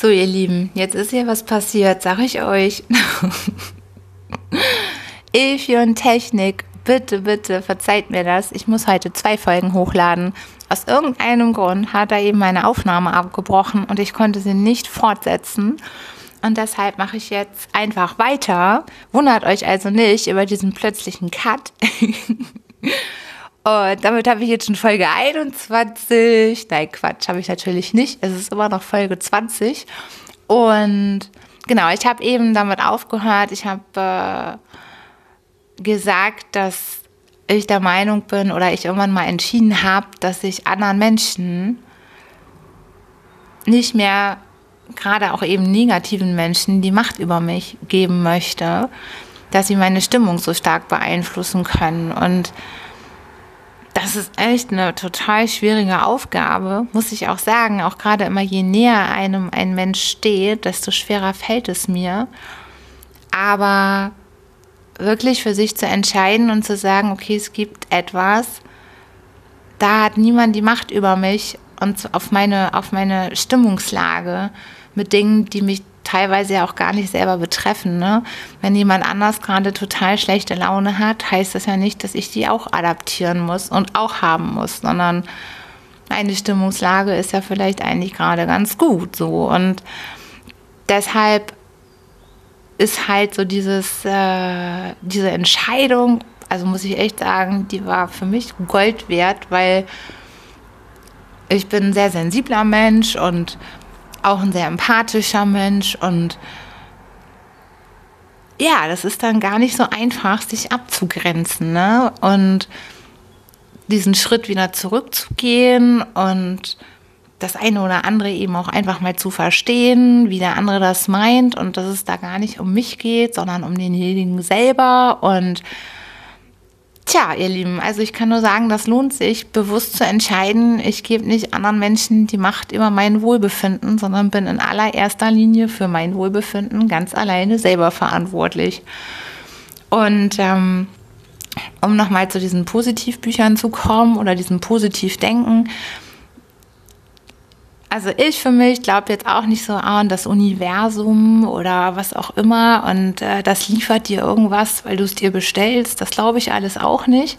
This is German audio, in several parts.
So, ihr Lieben, jetzt ist hier was passiert, sag ich euch. Ilfion Technik, bitte, bitte, verzeiht mir das. Ich muss heute zwei Folgen hochladen. Aus irgendeinem Grund hat er eben meine Aufnahme abgebrochen und ich konnte sie nicht fortsetzen. Und deshalb mache ich jetzt einfach weiter. Wundert euch also nicht über diesen plötzlichen Cut. Und damit habe ich jetzt schon Folge 21. Nein, Quatsch, habe ich natürlich nicht. Es ist immer noch Folge 20. Und genau, ich habe eben damit aufgehört. Ich habe äh, gesagt, dass ich der Meinung bin oder ich irgendwann mal entschieden habe, dass ich anderen Menschen nicht mehr, gerade auch eben negativen Menschen, die Macht über mich geben möchte, dass sie meine Stimmung so stark beeinflussen können. Und das ist echt eine total schwierige Aufgabe, muss ich auch sagen. Auch gerade immer je näher einem ein Mensch steht, desto schwerer fällt es mir. Aber wirklich für sich zu entscheiden und zu sagen, okay, es gibt etwas, da hat niemand die Macht über mich und auf meine, auf meine Stimmungslage mit Dingen, die mich teilweise ja auch gar nicht selber betreffen. Ne? Wenn jemand anders gerade total schlechte Laune hat, heißt das ja nicht, dass ich die auch adaptieren muss und auch haben muss, sondern meine Stimmungslage ist ja vielleicht eigentlich gerade ganz gut so. Und deshalb ist halt so dieses, äh, diese Entscheidung, also muss ich echt sagen, die war für mich Gold wert, weil ich bin ein sehr sensibler Mensch und auch ein sehr empathischer Mensch und ja, das ist dann gar nicht so einfach, sich abzugrenzen ne? und diesen Schritt wieder zurückzugehen und das eine oder andere eben auch einfach mal zu verstehen, wie der andere das meint und dass es da gar nicht um mich geht, sondern um denjenigen selber und Tja, ihr Lieben, also ich kann nur sagen, das lohnt sich, bewusst zu entscheiden. Ich gebe nicht anderen Menschen die Macht über mein Wohlbefinden, sondern bin in allererster Linie für mein Wohlbefinden ganz alleine selber verantwortlich. Und ähm, um nochmal zu diesen Positivbüchern zu kommen oder diesem Positivdenken, also ich für mich glaube jetzt auch nicht so an das Universum oder was auch immer und äh, das liefert dir irgendwas, weil du es dir bestellst. Das glaube ich alles auch nicht.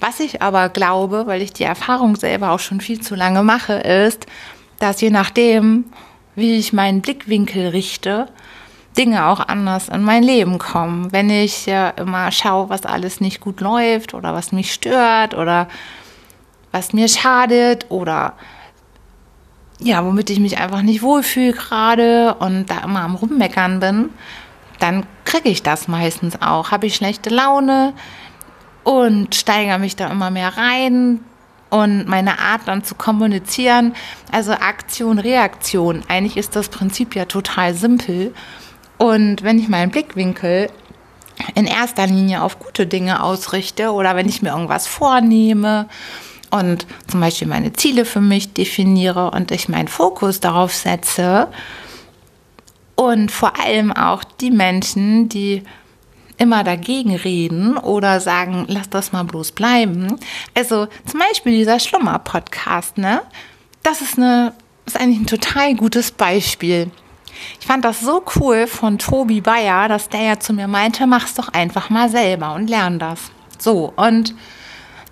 Was ich aber glaube, weil ich die Erfahrung selber auch schon viel zu lange mache, ist, dass je nachdem, wie ich meinen Blickwinkel richte, Dinge auch anders in mein Leben kommen. Wenn ich äh, immer schaue, was alles nicht gut läuft oder was mich stört oder was mir schadet oder ja, womit ich mich einfach nicht wohlfühle gerade und da immer am Rummeckern bin, dann kriege ich das meistens auch. Habe ich schlechte Laune und steigere mich da immer mehr rein und meine Art dann zu kommunizieren, also Aktion, Reaktion. Eigentlich ist das Prinzip ja total simpel. Und wenn ich meinen Blickwinkel in erster Linie auf gute Dinge ausrichte oder wenn ich mir irgendwas vornehme, und zum Beispiel meine Ziele für mich definiere und ich meinen Fokus darauf setze und vor allem auch die Menschen, die immer dagegen reden oder sagen, lass das mal bloß bleiben. Also zum Beispiel dieser Schlummer-Podcast, ne? Das ist eine, ist eigentlich ein total gutes Beispiel. Ich fand das so cool von Tobi Bayer, dass der ja zu mir meinte, mach's doch einfach mal selber und lern das. So, und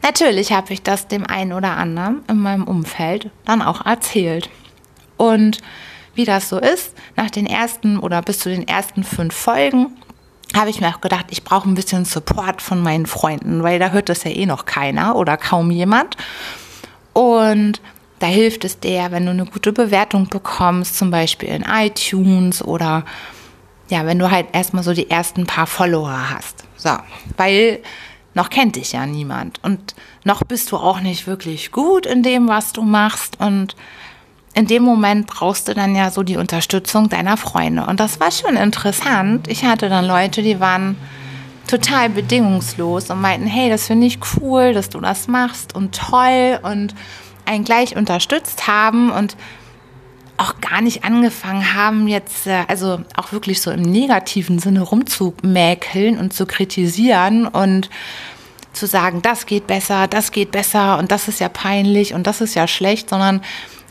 Natürlich habe ich das dem einen oder anderen in meinem Umfeld dann auch erzählt. Und wie das so ist, nach den ersten oder bis zu den ersten fünf Folgen habe ich mir auch gedacht, ich brauche ein bisschen Support von meinen Freunden, weil da hört das ja eh noch keiner oder kaum jemand. Und da hilft es dir, wenn du eine gute Bewertung bekommst, zum Beispiel in iTunes oder ja, wenn du halt erstmal so die ersten paar Follower hast. So, weil noch kennt dich ja niemand und noch bist du auch nicht wirklich gut in dem, was du machst und in dem Moment brauchst du dann ja so die Unterstützung deiner Freunde. Und das war schon interessant. Ich hatte dann Leute, die waren total bedingungslos und meinten, hey, das finde ich cool, dass du das machst und toll und einen gleich unterstützt haben und auch gar nicht angefangen haben, jetzt, äh, also auch wirklich so im negativen Sinne rumzumäkeln und zu kritisieren und zu sagen, das geht besser, das geht besser und das ist ja peinlich und das ist ja schlecht, sondern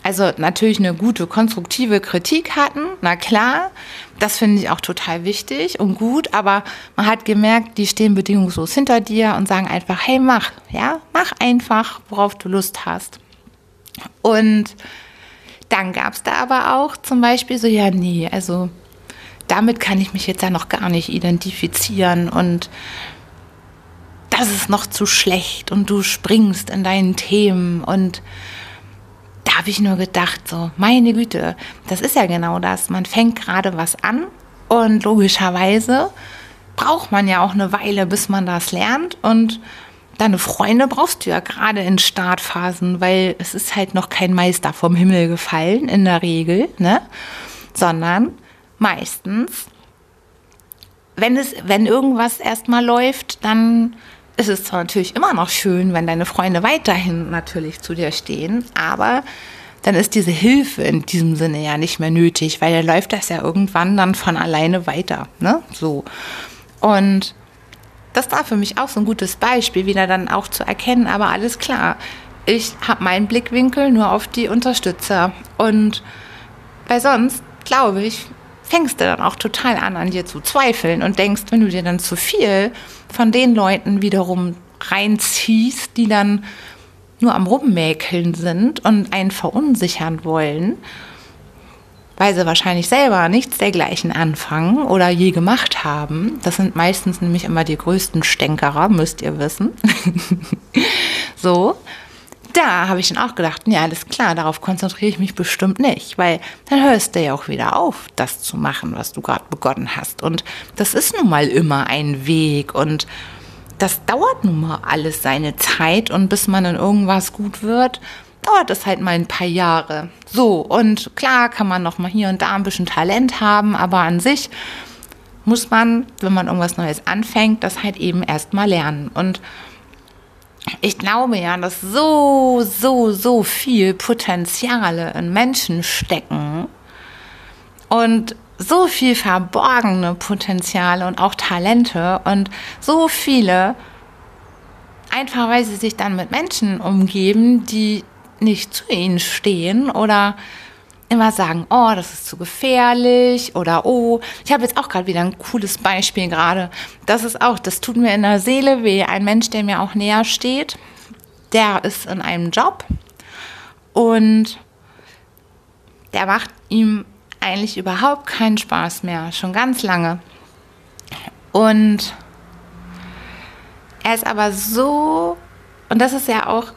also natürlich eine gute, konstruktive Kritik hatten, na klar, das finde ich auch total wichtig und gut, aber man hat gemerkt, die stehen bedingungslos hinter dir und sagen einfach, hey, mach, ja, mach einfach, worauf du Lust hast. Und dann gab es da aber auch zum Beispiel so, ja, nee, also damit kann ich mich jetzt ja noch gar nicht identifizieren und das ist noch zu schlecht und du springst in deinen Themen und da habe ich nur gedacht, so, meine Güte, das ist ja genau das. Man fängt gerade was an und logischerweise braucht man ja auch eine Weile, bis man das lernt und deine Freunde brauchst du ja gerade in Startphasen, weil es ist halt noch kein Meister vom Himmel gefallen in der Regel, ne? Sondern meistens, wenn es, wenn irgendwas erstmal läuft, dann ist es zwar natürlich immer noch schön, wenn deine Freunde weiterhin natürlich zu dir stehen, aber dann ist diese Hilfe in diesem Sinne ja nicht mehr nötig, weil dann läuft das ja irgendwann dann von alleine weiter, ne? So. Und das war für mich auch so ein gutes Beispiel, wieder dann auch zu erkennen, aber alles klar. Ich habe meinen Blickwinkel nur auf die Unterstützer und bei sonst, glaube ich, fängst du dann auch total an, an dir zu zweifeln und denkst, wenn du dir dann zu viel von den Leuten wiederum reinziehst, die dann nur am Rummäkeln sind und einen verunsichern wollen, weil sie wahrscheinlich selber nichts dergleichen anfangen oder je gemacht haben. Das sind meistens nämlich immer die größten Stänkerer, müsst ihr wissen. so da habe ich dann auch gedacht, ja, alles klar, darauf konzentriere ich mich bestimmt nicht, weil dann hörst du ja auch wieder auf, das zu machen, was du gerade begonnen hast. Und das ist nun mal immer ein Weg und das dauert nun mal alles seine Zeit und bis man in irgendwas gut wird, dauert es halt mal ein paar Jahre. So, und klar kann man noch mal hier und da ein bisschen Talent haben, aber an sich muss man, wenn man irgendwas Neues anfängt, das halt eben erst mal lernen. Und ich glaube ja, dass so, so, so viel Potenziale in Menschen stecken und so viel verborgene Potenziale und auch Talente und so viele, einfach weil sie sich dann mit Menschen umgeben, die nicht zu ihnen stehen oder immer sagen, oh, das ist zu gefährlich oder oh, ich habe jetzt auch gerade wieder ein cooles Beispiel gerade. Das ist auch, das tut mir in der Seele weh. Ein Mensch, der mir auch näher steht, der ist in einem Job und der macht ihm eigentlich überhaupt keinen Spaß mehr, schon ganz lange. Und er ist aber so, und das ist ja auch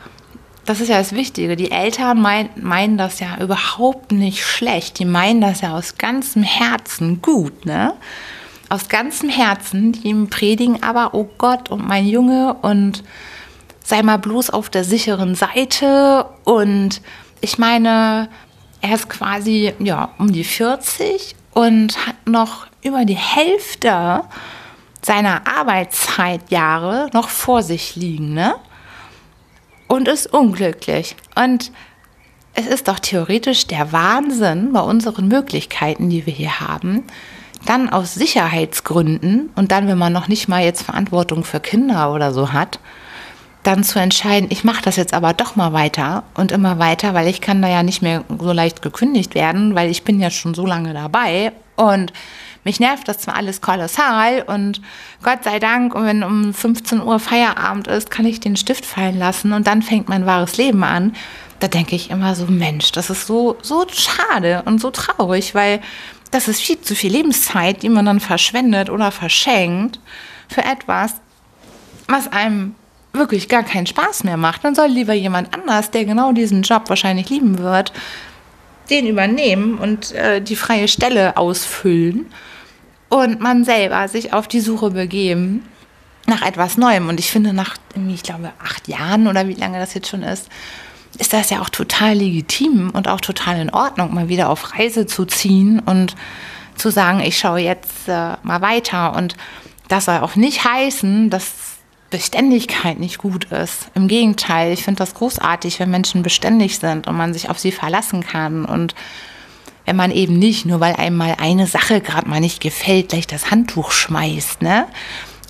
das ist ja das Wichtige. Die Eltern mein, meinen das ja überhaupt nicht schlecht. Die meinen das ja aus ganzem Herzen gut, ne? Aus ganzem Herzen. Die ihm predigen aber, oh Gott, und mein Junge, und sei mal bloß auf der sicheren Seite. Und ich meine, er ist quasi, ja, um die 40 und hat noch über die Hälfte seiner Arbeitszeitjahre noch vor sich liegen, ne? Und ist unglücklich. Und es ist doch theoretisch der Wahnsinn bei unseren Möglichkeiten, die wir hier haben, dann aus Sicherheitsgründen und dann, wenn man noch nicht mal jetzt Verantwortung für Kinder oder so hat, dann zu entscheiden, ich mache das jetzt aber doch mal weiter und immer weiter, weil ich kann da ja nicht mehr so leicht gekündigt werden, weil ich bin ja schon so lange dabei und mich nervt das zwar alles kolossal und Gott sei Dank, und wenn um 15 Uhr Feierabend ist, kann ich den Stift fallen lassen und dann fängt mein wahres Leben an. Da denke ich immer so, Mensch, das ist so, so schade und so traurig, weil das ist viel zu viel Lebenszeit, die man dann verschwendet oder verschenkt für etwas, was einem wirklich gar keinen Spaß mehr macht. Dann soll lieber jemand anders, der genau diesen Job wahrscheinlich lieben wird, den übernehmen und äh, die freie Stelle ausfüllen und man selber sich auf die Suche begeben nach etwas Neuem. Und ich finde, nach, ich glaube, acht Jahren oder wie lange das jetzt schon ist, ist das ja auch total legitim und auch total in Ordnung, mal wieder auf Reise zu ziehen und zu sagen, ich schaue jetzt äh, mal weiter. Und das soll auch nicht heißen, dass Beständigkeit nicht gut ist. Im Gegenteil, ich finde das großartig, wenn Menschen beständig sind und man sich auf sie verlassen kann und wenn man eben nicht, nur weil einem mal eine Sache gerade mal nicht gefällt, gleich das Handtuch schmeißt. Ne?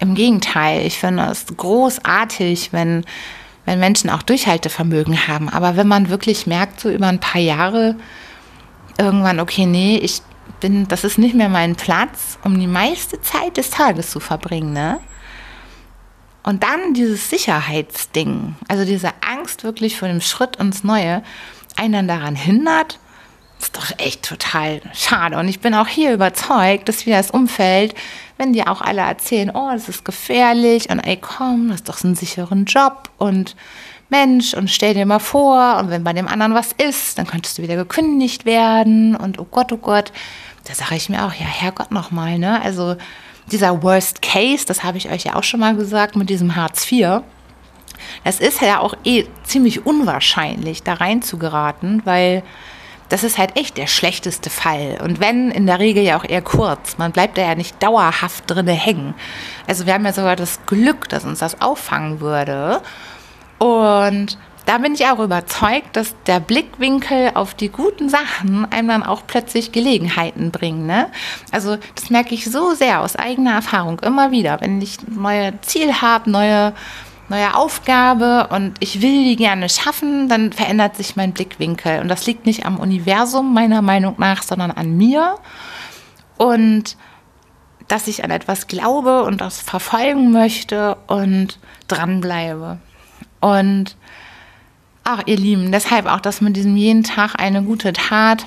Im Gegenteil, ich finde es großartig, wenn wenn Menschen auch Durchhaltevermögen haben. Aber wenn man wirklich merkt, so über ein paar Jahre, irgendwann, okay, nee, ich bin, das ist nicht mehr mein Platz, um die meiste Zeit des Tages zu verbringen, ne? Und dann dieses Sicherheitsding, also diese Angst wirklich vor dem Schritt ins Neue, einen daran hindert, ist doch echt total schade. Und ich bin auch hier überzeugt, dass wir das Umfeld, wenn die auch alle erzählen, oh, das ist gefährlich und ey, komm, das ist doch so ein sicheren Job und Mensch und stell dir mal vor und wenn bei dem anderen was ist, dann könntest du wieder gekündigt werden und oh Gott, oh Gott. Da sage ich mir auch, ja, Herrgott nochmal, ne? Also dieser Worst Case, das habe ich euch ja auch schon mal gesagt mit diesem Hartz IV. Das ist ja auch eh ziemlich unwahrscheinlich, da rein zu geraten, weil das ist halt echt der schlechteste Fall. Und wenn, in der Regel ja auch eher kurz. Man bleibt da ja nicht dauerhaft drinne hängen. Also wir haben ja sogar das Glück, dass uns das auffangen würde. Und da bin ich auch überzeugt, dass der Blickwinkel auf die guten Sachen einem dann auch plötzlich Gelegenheiten bringt. Ne? Also das merke ich so sehr aus eigener Erfahrung immer wieder. Wenn ich ein neues Ziel habe, neue, neue Aufgabe und ich will die gerne schaffen, dann verändert sich mein Blickwinkel. Und das liegt nicht am Universum meiner Meinung nach, sondern an mir. Und dass ich an etwas glaube und das verfolgen möchte und dranbleibe. Und ach, ihr Lieben, deshalb auch das mit diesem jeden Tag eine gute Tat,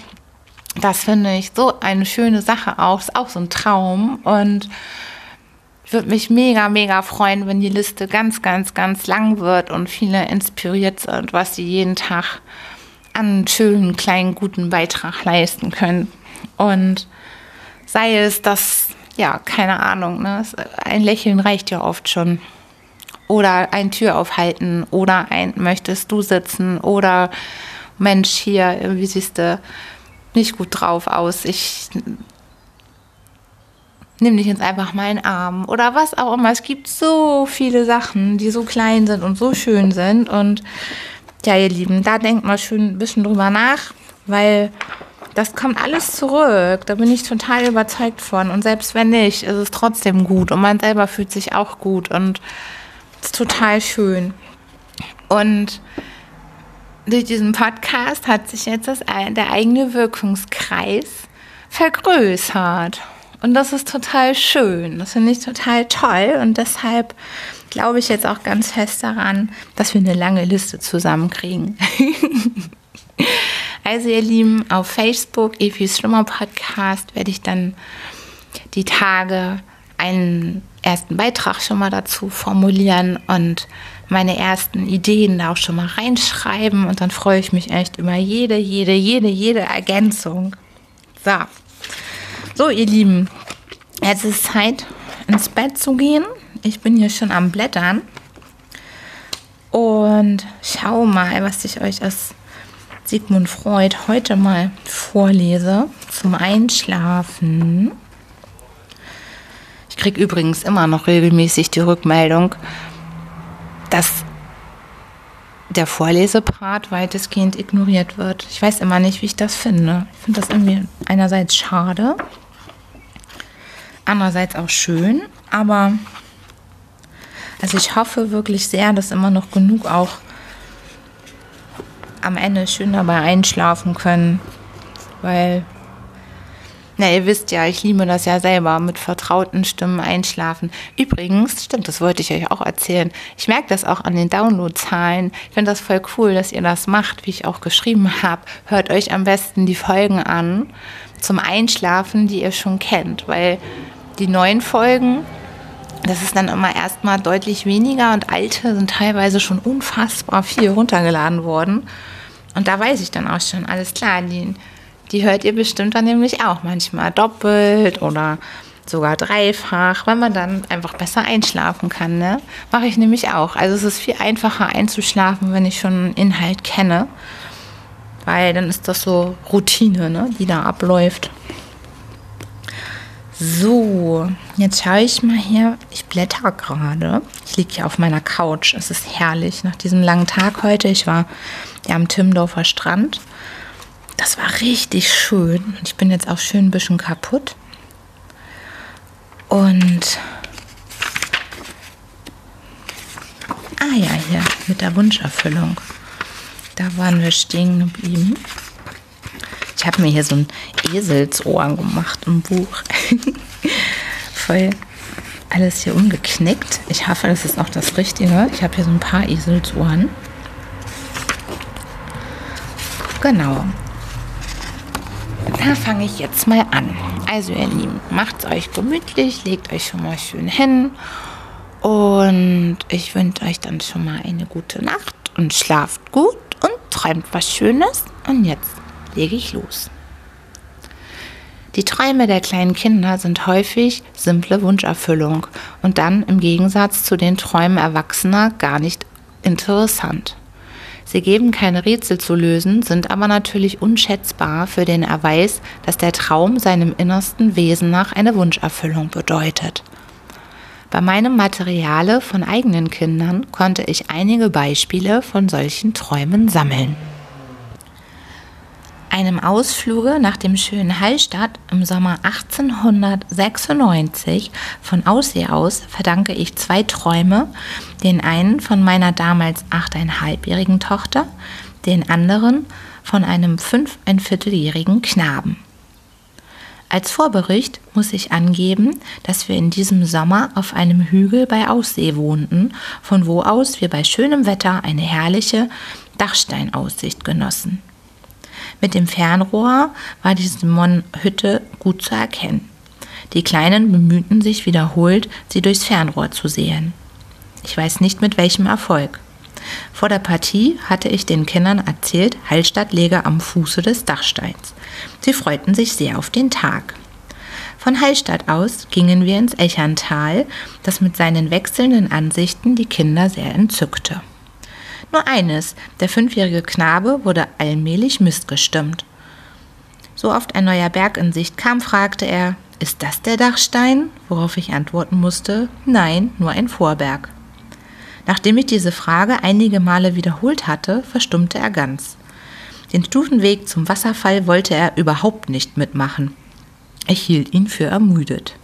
das finde ich so eine schöne Sache auch, ist auch so ein Traum und ich würde mich mega, mega freuen, wenn die Liste ganz, ganz, ganz lang wird und viele inspiriert sind, was sie jeden Tag an schönen, kleinen, guten Beitrag leisten können. Und sei es, dass, ja, keine Ahnung, ne, ein Lächeln reicht ja oft schon oder ein Tür aufhalten oder ein möchtest du sitzen oder Mensch hier, wie siehst du nicht gut drauf aus, ich nimm dich jetzt einfach meinen Arm oder was auch immer. Es gibt so viele Sachen, die so klein sind und so schön sind und ja, ihr Lieben, da denkt mal schön ein bisschen drüber nach, weil das kommt alles zurück. Da bin ich total überzeugt von. Und selbst wenn nicht, ist es trotzdem gut. Und man selber fühlt sich auch gut. Und ist total schön. Und durch diesen Podcast hat sich jetzt das, der eigene Wirkungskreis vergrößert. Und das ist total schön. Das finde ich total toll. Und deshalb glaube ich jetzt auch ganz fest daran, dass wir eine lange Liste zusammenkriegen. also ihr Lieben, auf Facebook, Efis Schlummer Podcast, werde ich dann die Tage einen ersten Beitrag schon mal dazu formulieren und meine ersten Ideen da auch schon mal reinschreiben und dann freue ich mich echt über jede, jede, jede, jede Ergänzung. So. So, ihr Lieben, jetzt ist Zeit, ins Bett zu gehen. Ich bin hier schon am Blättern und schau mal, was ich euch aus Sigmund Freud heute mal vorlese zum Einschlafen. Ich kriege übrigens immer noch regelmäßig die Rückmeldung, dass der Vorlesepart weitestgehend ignoriert wird. Ich weiß immer nicht, wie ich das finde. Ich finde das irgendwie einerseits schade, andererseits auch schön, aber also ich hoffe wirklich sehr, dass immer noch genug auch am Ende schön dabei einschlafen können, weil na, ihr wisst ja, ich liebe das ja selber, mit vertrauten Stimmen einschlafen. Übrigens, stimmt, das wollte ich euch auch erzählen. Ich merke das auch an den Downloadzahlen. Ich finde das voll cool, dass ihr das macht, wie ich auch geschrieben habe. Hört euch am besten die Folgen an zum Einschlafen, die ihr schon kennt, weil die neuen Folgen, das ist dann immer erstmal deutlich weniger und alte sind teilweise schon unfassbar viel runtergeladen worden. Und da weiß ich dann auch schon, alles klar, die die hört ihr bestimmt dann nämlich auch manchmal doppelt oder sogar dreifach, weil man dann einfach besser einschlafen kann. Ne? Mache ich nämlich auch. Also es ist viel einfacher einzuschlafen, wenn ich schon einen Inhalt kenne, weil dann ist das so Routine, ne? die da abläuft. So, jetzt schaue ich mal hier. Ich blätter gerade. Ich liege hier auf meiner Couch. Es ist herrlich nach diesem langen Tag heute. Ich war ja am Timmendorfer Strand das war richtig schön. Ich bin jetzt auch schön ein bisschen kaputt. Und. Ah ja, hier mit der Wunscherfüllung. Da waren wir stehen geblieben. Ich habe mir hier so ein Eselsohr gemacht im Buch. Voll alles hier umgeknickt. Ich hoffe, das ist auch das Richtige. Ich habe hier so ein paar Eselsohren. Genau. Da fange ich jetzt mal an. Also ihr Lieben, macht es euch gemütlich, legt euch schon mal schön hin und ich wünsche euch dann schon mal eine gute Nacht und schlaft gut und träumt was Schönes. Und jetzt lege ich los. Die Träume der kleinen Kinder sind häufig simple Wunscherfüllung und dann im Gegensatz zu den Träumen Erwachsener gar nicht interessant. Sie geben keine Rätsel zu lösen, sind aber natürlich unschätzbar für den Erweis, dass der Traum seinem innersten Wesen nach eine Wunscherfüllung bedeutet. Bei meinem Materiale von eigenen Kindern konnte ich einige Beispiele von solchen Träumen sammeln. Einem Ausfluge nach dem schönen Hallstatt im Sommer 1896 von Aussee aus verdanke ich zwei Träume, den einen von meiner damals achteinhalbjährigen Tochter, den anderen von einem fünfeinvierteljährigen Knaben. Als Vorbericht muss ich angeben, dass wir in diesem Sommer auf einem Hügel bei Aussee wohnten, von wo aus wir bei schönem Wetter eine herrliche Dachsteinaussicht genossen. Mit dem Fernrohr war die Simon-Hütte gut zu erkennen. Die Kleinen bemühten sich wiederholt, sie durchs Fernrohr zu sehen. Ich weiß nicht mit welchem Erfolg. Vor der Partie hatte ich den Kindern erzählt, Hallstatt läge am Fuße des Dachsteins. Sie freuten sich sehr auf den Tag. Von Hallstatt aus gingen wir ins Echerntal, das mit seinen wechselnden Ansichten die Kinder sehr entzückte. Nur eines, der fünfjährige Knabe wurde allmählich missgestimmt. So oft ein neuer Berg in Sicht kam, fragte er, ist das der Dachstein? Worauf ich antworten musste, nein, nur ein Vorberg. Nachdem ich diese Frage einige Male wiederholt hatte, verstummte er ganz. Den Stufenweg zum Wasserfall wollte er überhaupt nicht mitmachen. Ich hielt ihn für ermüdet.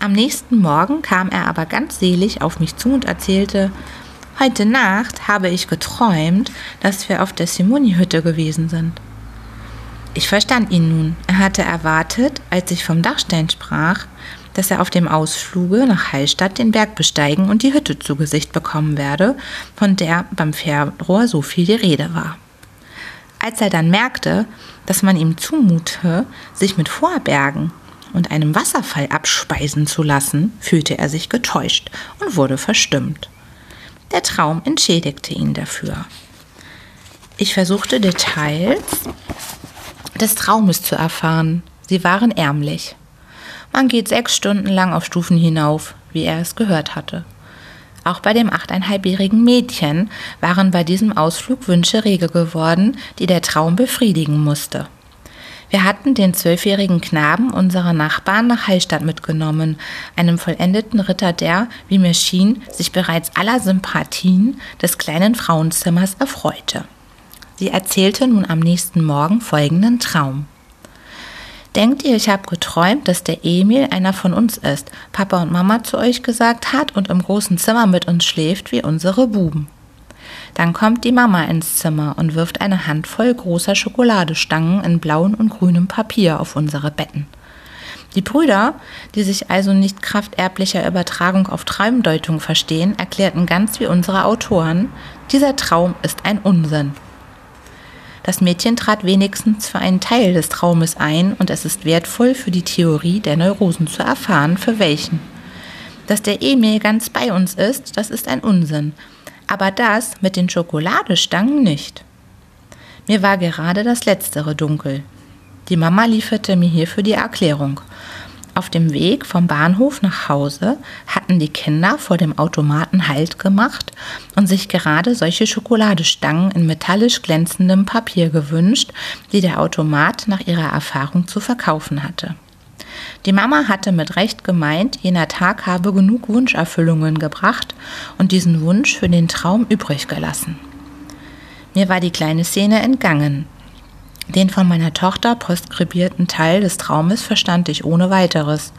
Am nächsten Morgen kam er aber ganz selig auf mich zu und erzählte, Heute Nacht habe ich geträumt, dass wir auf der Simoni-Hütte gewesen sind. Ich verstand ihn nun. Er hatte erwartet, als ich vom Dachstein sprach, dass er auf dem Ausfluge nach Hallstatt den Berg besteigen und die Hütte zu Gesicht bekommen werde, von der beim Fernrohr so viel die Rede war. Als er dann merkte, dass man ihm zumute, sich mit Vorbergen und einem Wasserfall abspeisen zu lassen, fühlte er sich getäuscht und wurde verstimmt. Der Traum entschädigte ihn dafür. Ich versuchte Details des Traumes zu erfahren. Sie waren ärmlich. Man geht sechs Stunden lang auf Stufen hinauf, wie er es gehört hatte. Auch bei dem achteinhalbjährigen Mädchen waren bei diesem Ausflug Wünsche rege geworden, die der Traum befriedigen musste. Wir hatten den zwölfjährigen Knaben unserer Nachbarn nach Hallstatt mitgenommen, einem vollendeten Ritter, der, wie mir schien, sich bereits aller Sympathien des kleinen Frauenzimmers erfreute. Sie erzählte nun am nächsten Morgen folgenden Traum. Denkt ihr, ich habe geträumt, dass der Emil einer von uns ist, Papa und Mama zu euch gesagt hat und im großen Zimmer mit uns schläft wie unsere Buben? Dann kommt die Mama ins Zimmer und wirft eine Handvoll großer Schokoladestangen in blauem und grünem Papier auf unsere Betten. Die Brüder, die sich also nicht kraft erblicher Übertragung auf Traumdeutung verstehen, erklärten ganz wie unsere Autoren, dieser Traum ist ein Unsinn. Das Mädchen trat wenigstens für einen Teil des Traumes ein und es ist wertvoll für die Theorie der Neurosen zu erfahren, für welchen. Dass der Emil ganz bei uns ist, das ist ein Unsinn aber das mit den Schokoladestangen nicht. Mir war gerade das Letztere dunkel. Die Mama lieferte mir hierfür die Erklärung. Auf dem Weg vom Bahnhof nach Hause hatten die Kinder vor dem Automaten Halt gemacht und sich gerade solche Schokoladestangen in metallisch glänzendem Papier gewünscht, die der Automat nach ihrer Erfahrung zu verkaufen hatte. Die Mama hatte mit Recht gemeint, jener Tag habe genug Wunscherfüllungen gebracht und diesen Wunsch für den Traum übrig gelassen. Mir war die kleine Szene entgangen. Den von meiner Tochter postskribierten Teil des Traumes verstand ich ohne weiteres.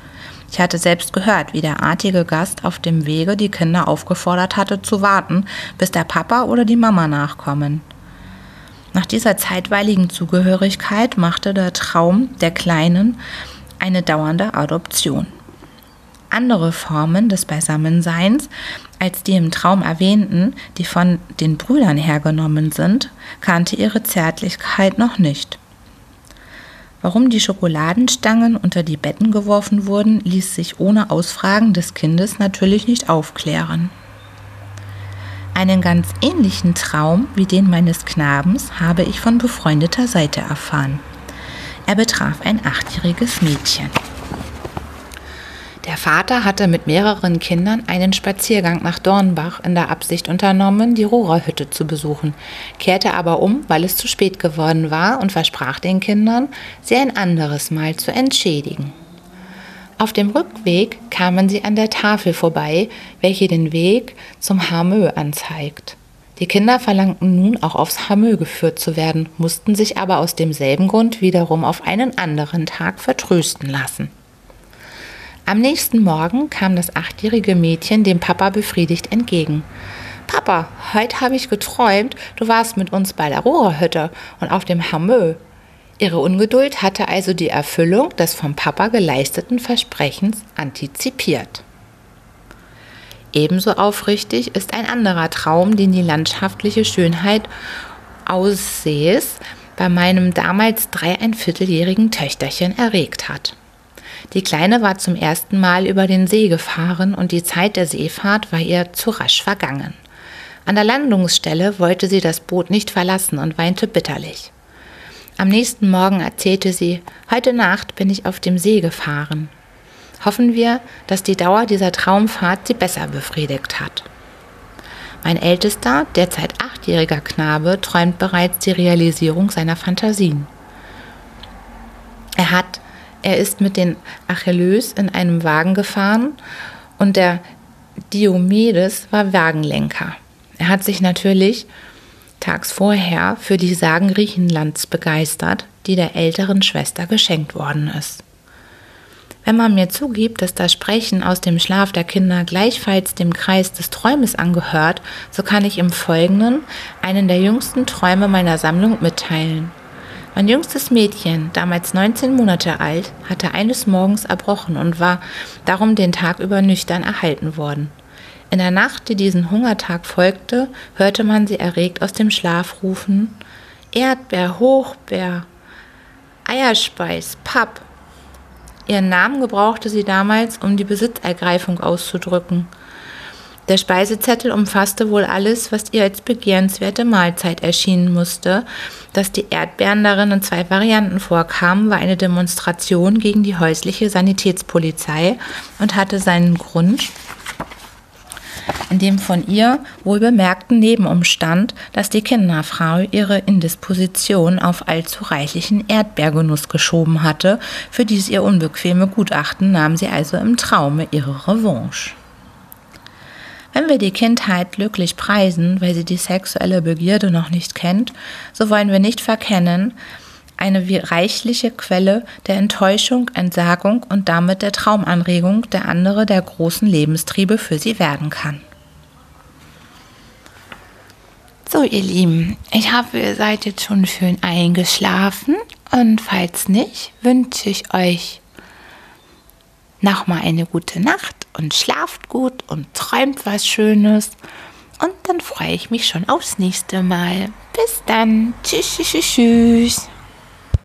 Ich hatte selbst gehört, wie der artige Gast auf dem Wege die Kinder aufgefordert hatte zu warten, bis der Papa oder die Mama nachkommen. Nach dieser zeitweiligen Zugehörigkeit machte der Traum der Kleinen eine dauernde Adoption. Andere Formen des Beisammenseins als die im Traum erwähnten, die von den Brüdern hergenommen sind, kannte ihre Zärtlichkeit noch nicht. Warum die Schokoladenstangen unter die Betten geworfen wurden, ließ sich ohne Ausfragen des Kindes natürlich nicht aufklären. Einen ganz ähnlichen Traum wie den meines Knabens habe ich von befreundeter Seite erfahren. Er betraf ein achtjähriges Mädchen. Der Vater hatte mit mehreren Kindern einen Spaziergang nach Dornbach in der Absicht unternommen, die Rohrerhütte zu besuchen, kehrte aber um, weil es zu spät geworden war und versprach den Kindern, sie ein anderes Mal zu entschädigen. Auf dem Rückweg kamen sie an der Tafel vorbei, welche den Weg zum Hamö anzeigt. Die Kinder verlangten nun auch aufs Hamö geführt zu werden, mussten sich aber aus demselben Grund wiederum auf einen anderen Tag vertrösten lassen. Am nächsten Morgen kam das achtjährige Mädchen dem Papa befriedigt entgegen. Papa, heute habe ich geträumt, du warst mit uns bei der Rohrerhütte und auf dem Hamö. Ihre Ungeduld hatte also die Erfüllung des vom Papa geleisteten Versprechens antizipiert. Ebenso aufrichtig ist ein anderer Traum, den die landschaftliche Schönheit Aussees bei meinem damals dreieinvierteljährigen Töchterchen erregt hat. Die Kleine war zum ersten Mal über den See gefahren und die Zeit der Seefahrt war ihr zu rasch vergangen. An der Landungsstelle wollte sie das Boot nicht verlassen und weinte bitterlich. Am nächsten Morgen erzählte sie, heute Nacht bin ich auf dem See gefahren. Hoffen wir, dass die Dauer dieser Traumfahrt sie besser befriedigt hat. Mein ältester, derzeit achtjähriger Knabe träumt bereits die Realisierung seiner Fantasien. Er hat er ist mit den Achilleus in einem Wagen gefahren und der Diomedes war Wagenlenker. Er hat sich natürlich tags vorher für die Sagen Griechenlands begeistert, die der älteren Schwester geschenkt worden ist. Wenn man mir zugibt, dass das Sprechen aus dem Schlaf der Kinder gleichfalls dem Kreis des Träumes angehört, so kann ich im Folgenden einen der jüngsten Träume meiner Sammlung mitteilen. Mein jüngstes Mädchen, damals 19 Monate alt, hatte eines Morgens erbrochen und war darum den Tag über nüchtern erhalten worden. In der Nacht, die diesen Hungertag folgte, hörte man sie erregt aus dem Schlaf rufen Erdbeer, Hochbeer, Eierspeis, Papp. Ihren Namen gebrauchte sie damals, um die Besitzergreifung auszudrücken. Der Speisezettel umfasste wohl alles, was ihr als begehrenswerte Mahlzeit erschienen musste. Dass die Erdbeeren darin in zwei Varianten vorkamen, war eine Demonstration gegen die häusliche Sanitätspolizei und hatte seinen Grund in dem von ihr wohl bemerkten Nebenumstand, dass die Kinderfrau ihre Indisposition auf allzu reichlichen Erdbeergenuss geschoben hatte, für dies ihr unbequeme Gutachten nahm sie also im Traume ihre Revanche. Wenn wir die Kindheit glücklich preisen, weil sie die sexuelle Begierde noch nicht kennt, so wollen wir nicht verkennen, eine reichliche Quelle der Enttäuschung, Entsagung und damit der Traumanregung der andere der großen Lebenstriebe für sie werden kann. So, ihr Lieben, ich hoffe, ihr seid jetzt schon schön eingeschlafen und falls nicht, wünsche ich euch nochmal eine gute Nacht und schlaft gut und träumt was Schönes. Und dann freue ich mich schon aufs nächste Mal. Bis dann. Tschüss, tschüss, tschüss.